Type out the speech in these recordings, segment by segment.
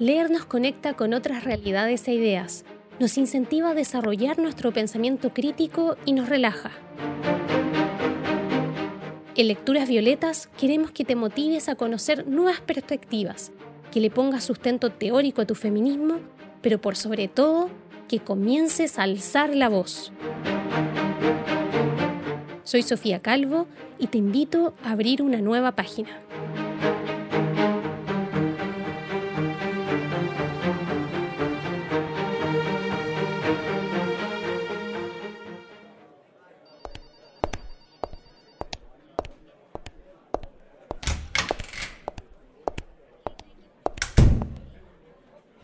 Leer nos conecta con otras realidades e ideas, nos incentiva a desarrollar nuestro pensamiento crítico y nos relaja. En Lecturas Violetas queremos que te motives a conocer nuevas perspectivas, que le pongas sustento teórico a tu feminismo, pero por sobre todo, que comiences a alzar la voz. Soy Sofía Calvo y te invito a abrir una nueva página.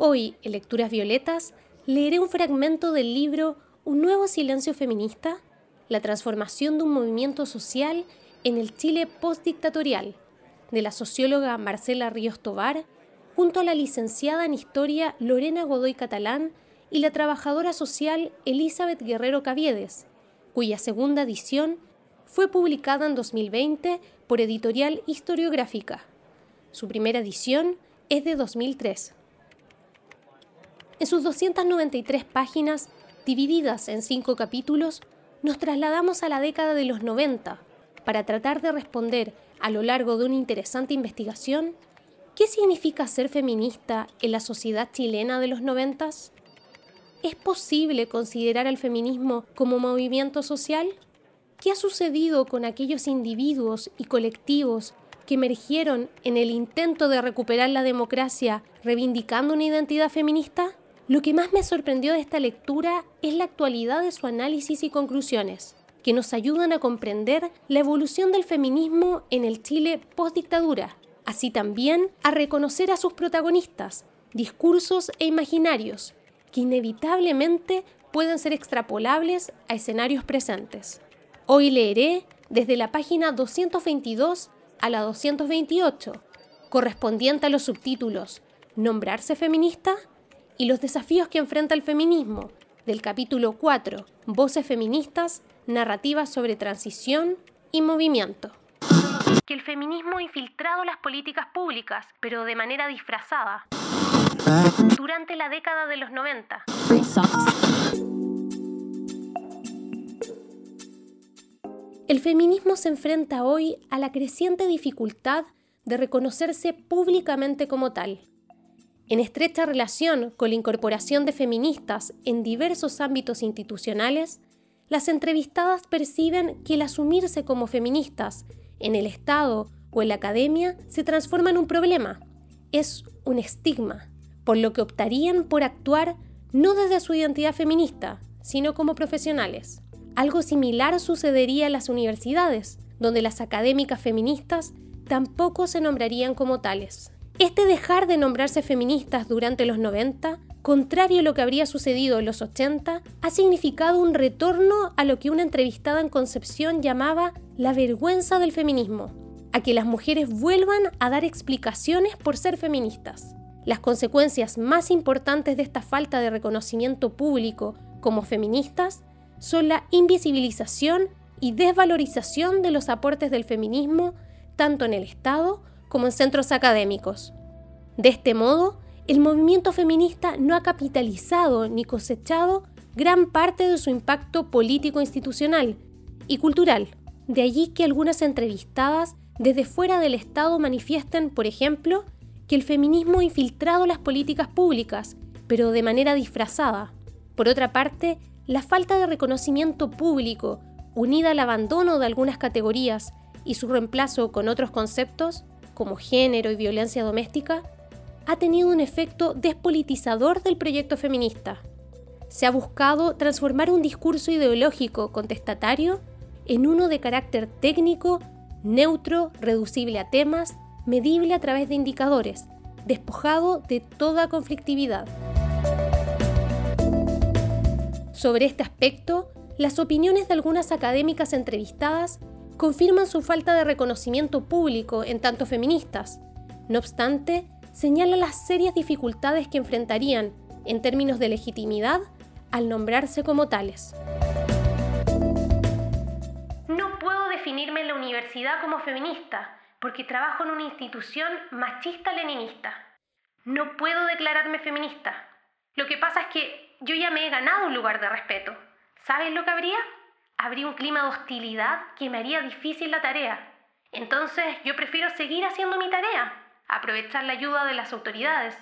Hoy, en Lecturas Violetas, leeré un fragmento del libro Un nuevo silencio feminista, la transformación de un movimiento social en el Chile postdictatorial, de la socióloga Marcela Ríos Tobar, junto a la licenciada en Historia Lorena Godoy Catalán y la trabajadora social Elizabeth Guerrero Caviedes, cuya segunda edición fue publicada en 2020 por Editorial Historiográfica. Su primera edición es de 2003. En sus 293 páginas, divididas en cinco capítulos, nos trasladamos a la década de los 90 para tratar de responder a lo largo de una interesante investigación ¿Qué significa ser feminista en la sociedad chilena de los 90? ¿Es posible considerar al feminismo como movimiento social? ¿Qué ha sucedido con aquellos individuos y colectivos que emergieron en el intento de recuperar la democracia reivindicando una identidad feminista? Lo que más me sorprendió de esta lectura es la actualidad de su análisis y conclusiones, que nos ayudan a comprender la evolución del feminismo en el Chile postdictadura, así también a reconocer a sus protagonistas, discursos e imaginarios, que inevitablemente pueden ser extrapolables a escenarios presentes. Hoy leeré desde la página 222 a la 228, correspondiente a los subtítulos ¿Nombrarse feminista? Y los desafíos que enfrenta el feminismo, del capítulo 4, Voces feministas, narrativas sobre transición y movimiento. Que el feminismo ha infiltrado las políticas públicas, pero de manera disfrazada, durante la década de los 90. El feminismo se enfrenta hoy a la creciente dificultad de reconocerse públicamente como tal en estrecha relación con la incorporación de feministas en diversos ámbitos institucionales, las entrevistadas perciben que el asumirse como feministas en el Estado o en la academia se transforma en un problema, es un estigma, por lo que optarían por actuar no desde su identidad feminista, sino como profesionales. Algo similar sucedería en las universidades, donde las académicas feministas tampoco se nombrarían como tales. Este dejar de nombrarse feministas durante los 90, contrario a lo que habría sucedido en los 80, ha significado un retorno a lo que una entrevistada en Concepción llamaba la vergüenza del feminismo, a que las mujeres vuelvan a dar explicaciones por ser feministas. Las consecuencias más importantes de esta falta de reconocimiento público como feministas son la invisibilización y desvalorización de los aportes del feminismo tanto en el Estado como en centros académicos. De este modo, el movimiento feminista no ha capitalizado ni cosechado gran parte de su impacto político institucional y cultural. De allí que algunas entrevistadas desde fuera del Estado manifiesten, por ejemplo, que el feminismo ha infiltrado las políticas públicas, pero de manera disfrazada. Por otra parte, la falta de reconocimiento público, unida al abandono de algunas categorías y su reemplazo con otros conceptos, como género y violencia doméstica, ha tenido un efecto despolitizador del proyecto feminista. Se ha buscado transformar un discurso ideológico contestatario en uno de carácter técnico, neutro, reducible a temas, medible a través de indicadores, despojado de toda conflictividad. Sobre este aspecto, las opiniones de algunas académicas entrevistadas confirman su falta de reconocimiento público en tanto feministas. No obstante, señala las serias dificultades que enfrentarían, en términos de legitimidad, al nombrarse como tales. No puedo definirme en la universidad como feminista, porque trabajo en una institución machista-leninista. no puedo declararme feminista. Lo que pasa es que yo ya me he ganado un lugar de respeto. ¿Sabes lo que habría? Habría un clima de hostilidad que me haría difícil la tarea. Entonces yo prefiero seguir haciendo mi tarea, aprovechar la ayuda de las autoridades.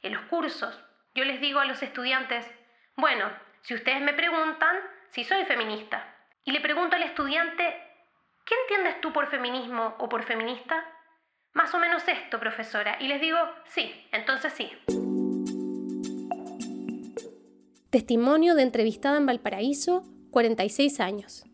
En los cursos, yo les digo a los estudiantes, bueno, si ustedes me preguntan si soy feminista, y le pregunto al estudiante, ¿qué entiendes tú por feminismo o por feminista? Más o menos esto, profesora, y les digo, sí, entonces sí. Testimonio de entrevistada en Valparaíso, 46 años.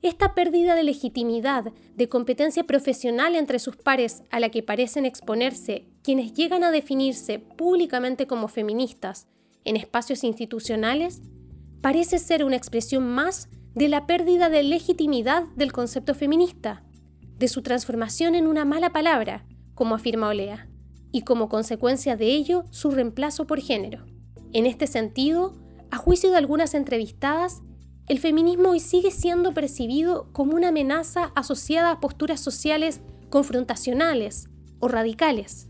Esta pérdida de legitimidad, de competencia profesional entre sus pares a la que parecen exponerse quienes llegan a definirse públicamente como feministas en espacios institucionales, parece ser una expresión más de la pérdida de legitimidad del concepto feminista, de su transformación en una mala palabra, como afirma Olea, y como consecuencia de ello su reemplazo por género. En este sentido, a juicio de algunas entrevistadas, el feminismo hoy sigue siendo percibido como una amenaza asociada a posturas sociales confrontacionales o radicales.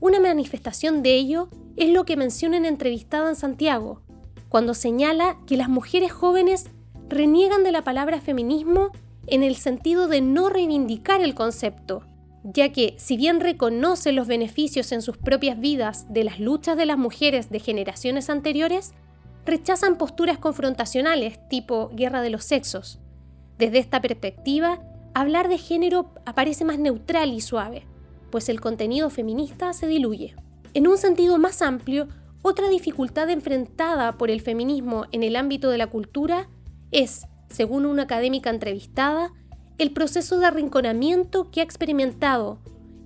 Una manifestación de ello es lo que menciona en entrevistada en Santiago, cuando señala que las mujeres jóvenes reniegan de la palabra feminismo en el sentido de no reivindicar el concepto, ya que si bien reconoce los beneficios en sus propias vidas de las luchas de las mujeres de generaciones anteriores, rechazan posturas confrontacionales tipo guerra de los sexos. Desde esta perspectiva, hablar de género aparece más neutral y suave, pues el contenido feminista se diluye. En un sentido más amplio, otra dificultad enfrentada por el feminismo en el ámbito de la cultura es, según una académica entrevistada, el proceso de arrinconamiento que ha experimentado,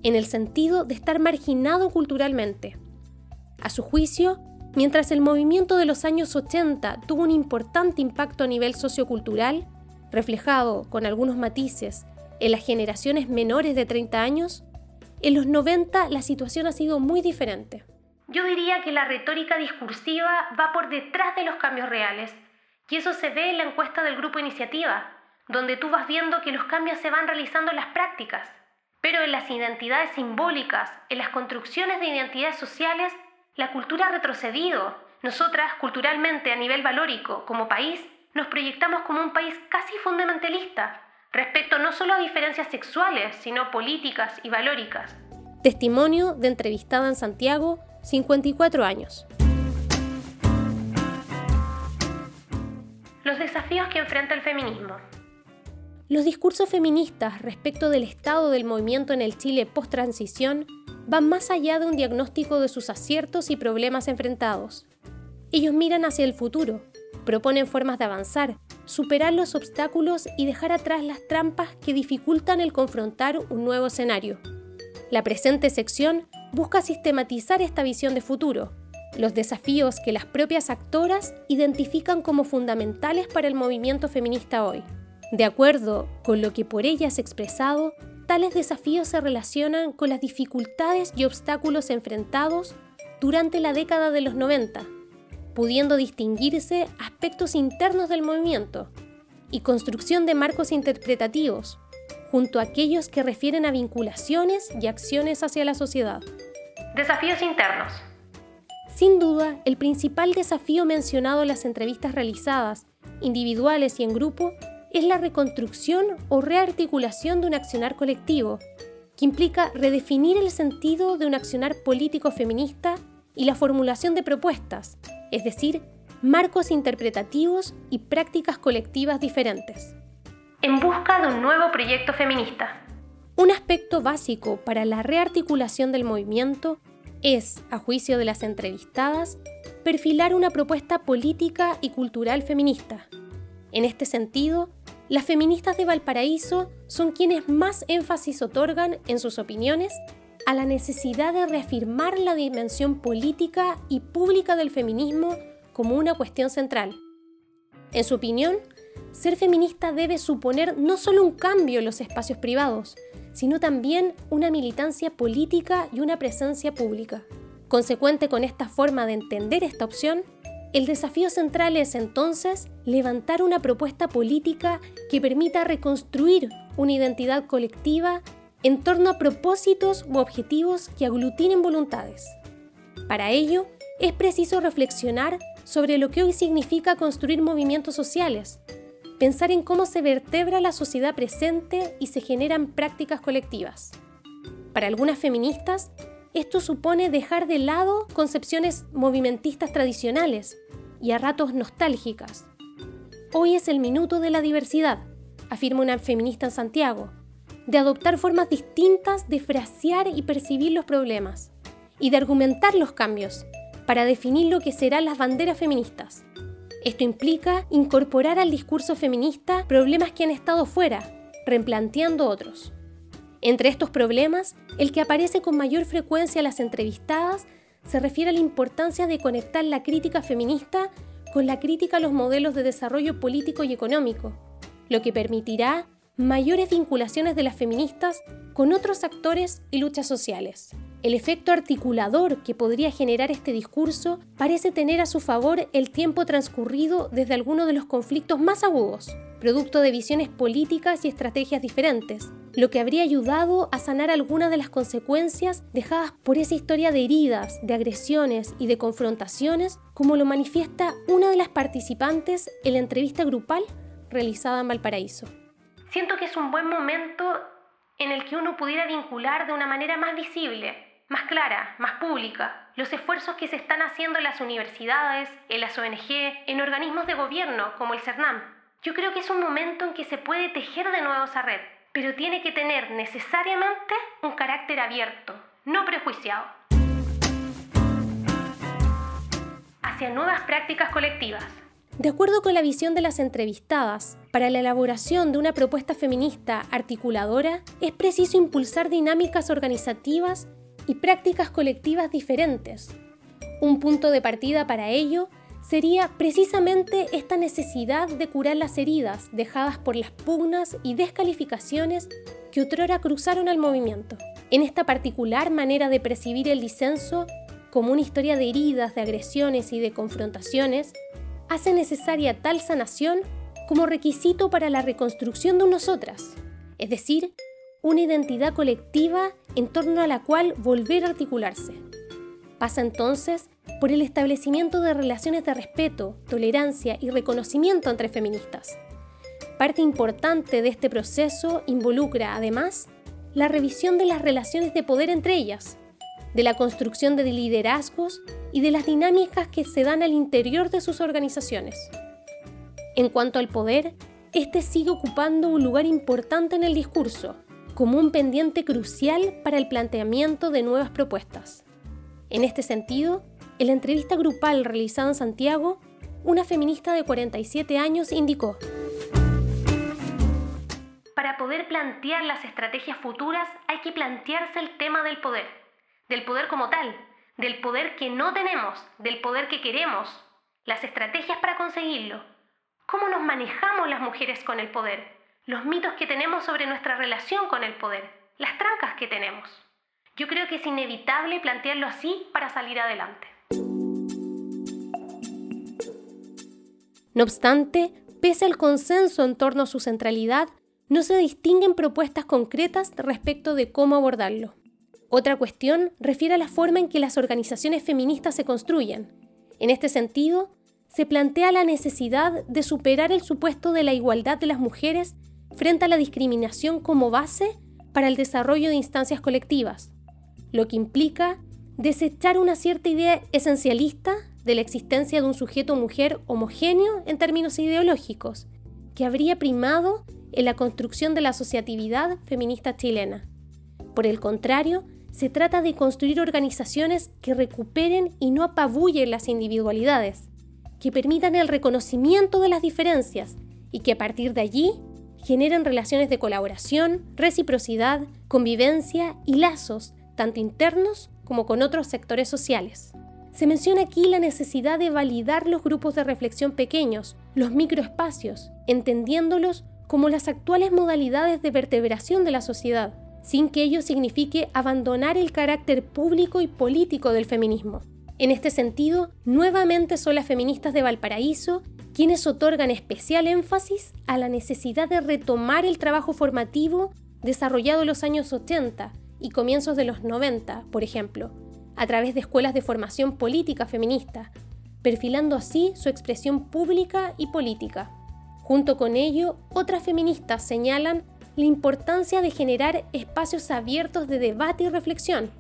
en el sentido de estar marginado culturalmente. A su juicio, mientras el movimiento de los años 80 tuvo un importante impacto a nivel sociocultural, reflejado con algunos matices en las generaciones menores de 30 años, en los 90 la situación ha sido muy diferente. Yo diría que la retórica discursiva va por detrás de los cambios reales, y eso se ve en la encuesta del grupo Iniciativa, donde tú vas viendo que los cambios se van realizando en las prácticas, pero en las identidades simbólicas, en las construcciones de identidades sociales, la cultura ha retrocedido. Nosotras, culturalmente, a nivel valórico, como país, nos proyectamos como un país casi fundamentalista, respecto no solo a diferencias sexuales, sino políticas y valóricas. Testimonio de entrevistada en Santiago, 54 años. Los desafíos que enfrenta el feminismo. Los discursos feministas respecto del estado del movimiento en el Chile post-transición van más allá de un diagnóstico de sus aciertos y problemas enfrentados. Ellos miran hacia el futuro, proponen formas de avanzar, superar los obstáculos y dejar atrás las trampas que dificultan el confrontar un nuevo escenario. La presente sección busca sistematizar esta visión de futuro, los desafíos que las propias actoras identifican como fundamentales para el movimiento feminista hoy. De acuerdo con lo que por ellas expresado, tales desafíos se relacionan con las dificultades y obstáculos enfrentados durante la década de los 90, pudiendo distinguirse aspectos internos del movimiento y construcción de marcos interpretativos, junto a aquellos que refieren a vinculaciones y acciones hacia la sociedad. Desafíos internos. Sin duda, el principal desafío mencionado en las entrevistas realizadas, individuales y en grupo, es la reconstrucción o rearticulación de un accionar colectivo, que implica redefinir el sentido de un accionar político feminista y la formulación de propuestas, es decir, marcos interpretativos y prácticas colectivas diferentes. En busca de un nuevo proyecto feminista. Un aspecto básico para la rearticulación del movimiento es, a juicio de las entrevistadas, perfilar una propuesta política y cultural feminista. En este sentido, las feministas de Valparaíso son quienes más énfasis otorgan en sus opiniones a la necesidad de reafirmar la dimensión política y pública del feminismo como una cuestión central. En su opinión, ser feminista debe suponer no solo un cambio en los espacios privados, sino también una militancia política y una presencia pública. Consecuente con esta forma de entender esta opción, el desafío central es entonces levantar una propuesta política que permita reconstruir una identidad colectiva en torno a propósitos u objetivos que aglutinen voluntades. Para ello, es preciso reflexionar sobre lo que hoy significa construir movimientos sociales, pensar en cómo se vertebra la sociedad presente y se generan prácticas colectivas. Para algunas feministas, esto supone dejar de lado concepciones movimentistas tradicionales y a ratos nostálgicas. Hoy es el minuto de la diversidad, afirma una feminista en Santiago, de adoptar formas distintas de frasear y percibir los problemas, y de argumentar los cambios, para definir lo que serán las banderas feministas. Esto implica incorporar al discurso feminista problemas que han estado fuera, replanteando otros. Entre estos problemas, el que aparece con mayor frecuencia en las entrevistadas se refiere a la importancia de conectar la crítica feminista con la crítica a los modelos de desarrollo político y económico, lo que permitirá mayores vinculaciones de las feministas con otros actores y luchas sociales. El efecto articulador que podría generar este discurso parece tener a su favor el tiempo transcurrido desde algunos de los conflictos más agudos, producto de visiones políticas y estrategias diferentes, lo que habría ayudado a sanar algunas de las consecuencias dejadas por esa historia de heridas, de agresiones y de confrontaciones, como lo manifiesta una de las participantes en la entrevista grupal realizada en Valparaíso. Siento que es un buen momento en el que uno pudiera vincular de una manera más visible, más clara, más pública, los esfuerzos que se están haciendo en las universidades, en las ONG, en organismos de gobierno como el CERNAM. Yo creo que es un momento en que se puede tejer de nuevo esa red, pero tiene que tener necesariamente un carácter abierto, no prejuiciado, hacia nuevas prácticas colectivas. De acuerdo con la visión de las entrevistadas, para la elaboración de una propuesta feminista articuladora es preciso impulsar dinámicas organizativas y prácticas colectivas diferentes. Un punto de partida para ello sería precisamente esta necesidad de curar las heridas dejadas por las pugnas y descalificaciones que otrora cruzaron al movimiento. En esta particular manera de percibir el disenso como una historia de heridas, de agresiones y de confrontaciones, hace necesaria tal sanación como requisito para la reconstrucción de nosotras, es decir, una identidad colectiva en torno a la cual volver a articularse. Pasa entonces por el establecimiento de relaciones de respeto, tolerancia y reconocimiento entre feministas. Parte importante de este proceso involucra, además, la revisión de las relaciones de poder entre ellas, de la construcción de liderazgos y de las dinámicas que se dan al interior de sus organizaciones. En cuanto al poder, este sigue ocupando un lugar importante en el discurso, como un pendiente crucial para el planteamiento de nuevas propuestas. En este sentido, en la entrevista grupal realizada en Santiago, una feminista de 47 años indicó, Para poder plantear las estrategias futuras hay que plantearse el tema del poder, del poder como tal, del poder que no tenemos, del poder que queremos, las estrategias para conseguirlo, cómo nos manejamos las mujeres con el poder, los mitos que tenemos sobre nuestra relación con el poder, las trancas que tenemos. Yo creo que es inevitable plantearlo así para salir adelante. No obstante, pese al consenso en torno a su centralidad, no se distinguen propuestas concretas respecto de cómo abordarlo. Otra cuestión refiere a la forma en que las organizaciones feministas se construyen. En este sentido, se plantea la necesidad de superar el supuesto de la igualdad de las mujeres frente a la discriminación como base para el desarrollo de instancias colectivas, lo que implica desechar una cierta idea esencialista de la existencia de un sujeto mujer homogéneo en términos ideológicos, que habría primado en la construcción de la asociatividad feminista chilena. Por el contrario, se trata de construir organizaciones que recuperen y no apabullen las individualidades, que permitan el reconocimiento de las diferencias y que a partir de allí generen relaciones de colaboración, reciprocidad, convivencia y lazos, tanto internos como con otros sectores sociales. Se menciona aquí la necesidad de validar los grupos de reflexión pequeños, los microespacios, entendiéndolos como las actuales modalidades de vertebración de la sociedad, sin que ello signifique abandonar el carácter público y político del feminismo. En este sentido, nuevamente son las feministas de Valparaíso quienes otorgan especial énfasis a la necesidad de retomar el trabajo formativo desarrollado en los años 80 y comienzos de los 90, por ejemplo, a través de escuelas de formación política feminista, perfilando así su expresión pública y política. Junto con ello, otras feministas señalan la importancia de generar espacios abiertos de debate y reflexión,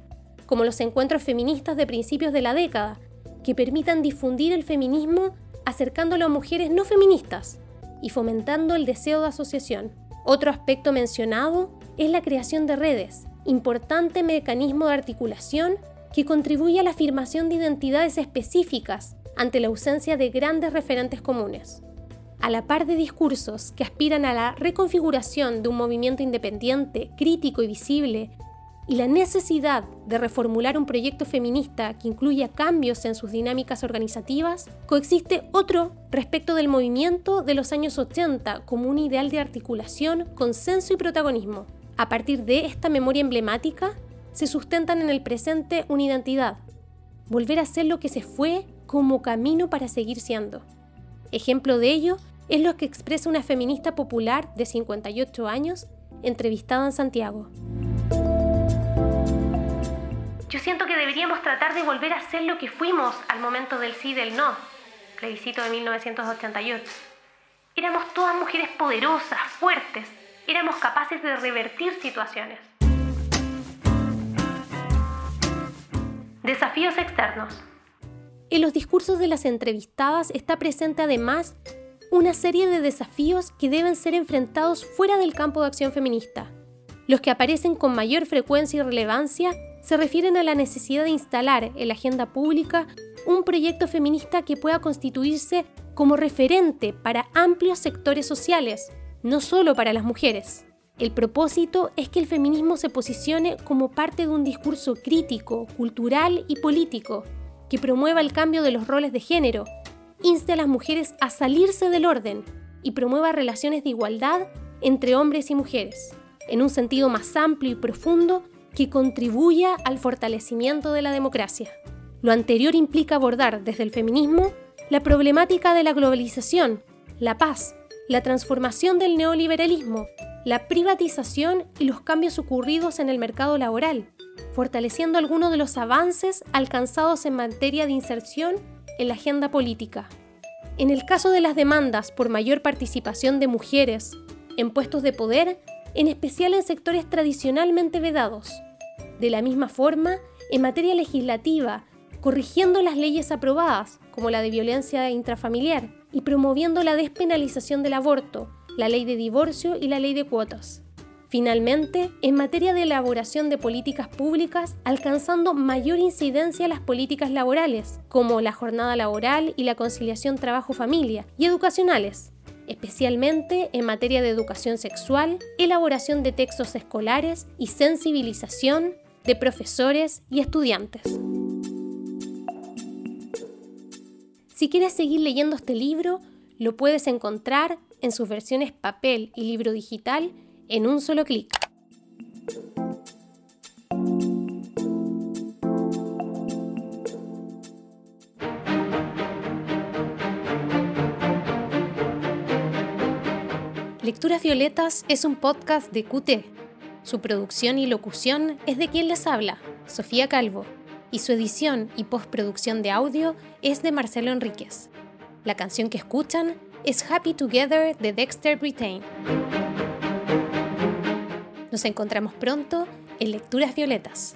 como los encuentros feministas de principios de la década, que permitan difundir el feminismo acercándolo a mujeres no feministas y fomentando el deseo de asociación. Otro aspecto mencionado es la creación de redes, importante mecanismo de articulación que contribuye a la afirmación de identidades específicas ante la ausencia de grandes referentes comunes. A la par de discursos que aspiran a la reconfiguración de un movimiento independiente, crítico y visible, y la necesidad de reformular un proyecto feminista que incluya cambios en sus dinámicas organizativas, coexiste otro respecto del movimiento de los años 80 como un ideal de articulación, consenso y protagonismo. A partir de esta memoria emblemática, se sustentan en el presente una identidad, volver a ser lo que se fue como camino para seguir siendo. Ejemplo de ello es lo que expresa una feminista popular de 58 años entrevistada en Santiago. Yo siento que deberíamos tratar de volver a ser lo que fuimos al momento del sí y del no, plebiscito de 1988. Éramos todas mujeres poderosas, fuertes, éramos capaces de revertir situaciones. Desafíos externos. En los discursos de las entrevistadas está presente además una serie de desafíos que deben ser enfrentados fuera del campo de acción feminista. Los que aparecen con mayor frecuencia y relevancia se refieren a la necesidad de instalar en la agenda pública un proyecto feminista que pueda constituirse como referente para amplios sectores sociales, no solo para las mujeres. El propósito es que el feminismo se posicione como parte de un discurso crítico, cultural y político, que promueva el cambio de los roles de género, inste a las mujeres a salirse del orden y promueva relaciones de igualdad entre hombres y mujeres, en un sentido más amplio y profundo que contribuya al fortalecimiento de la democracia. Lo anterior implica abordar desde el feminismo la problemática de la globalización, la paz, la transformación del neoliberalismo, la privatización y los cambios ocurridos en el mercado laboral, fortaleciendo algunos de los avances alcanzados en materia de inserción en la agenda política. En el caso de las demandas por mayor participación de mujeres en puestos de poder, en especial en sectores tradicionalmente vedados, de la misma forma, en materia legislativa, corrigiendo las leyes aprobadas, como la de violencia intrafamiliar, y promoviendo la despenalización del aborto, la ley de divorcio y la ley de cuotas. Finalmente, en materia de elaboración de políticas públicas, alcanzando mayor incidencia las políticas laborales, como la jornada laboral y la conciliación trabajo-familia, y educacionales, especialmente en materia de educación sexual, elaboración de textos escolares y sensibilización de profesores y estudiantes. Si quieres seguir leyendo este libro, lo puedes encontrar en sus versiones papel y libro digital en un solo clic. Lecturas Violetas es un podcast de QT su producción y locución es de quien les habla, Sofía Calvo, y su edición y postproducción de audio es de Marcelo Enríquez. La canción que escuchan es Happy Together de Dexter Britain. Nos encontramos pronto en Lecturas Violetas.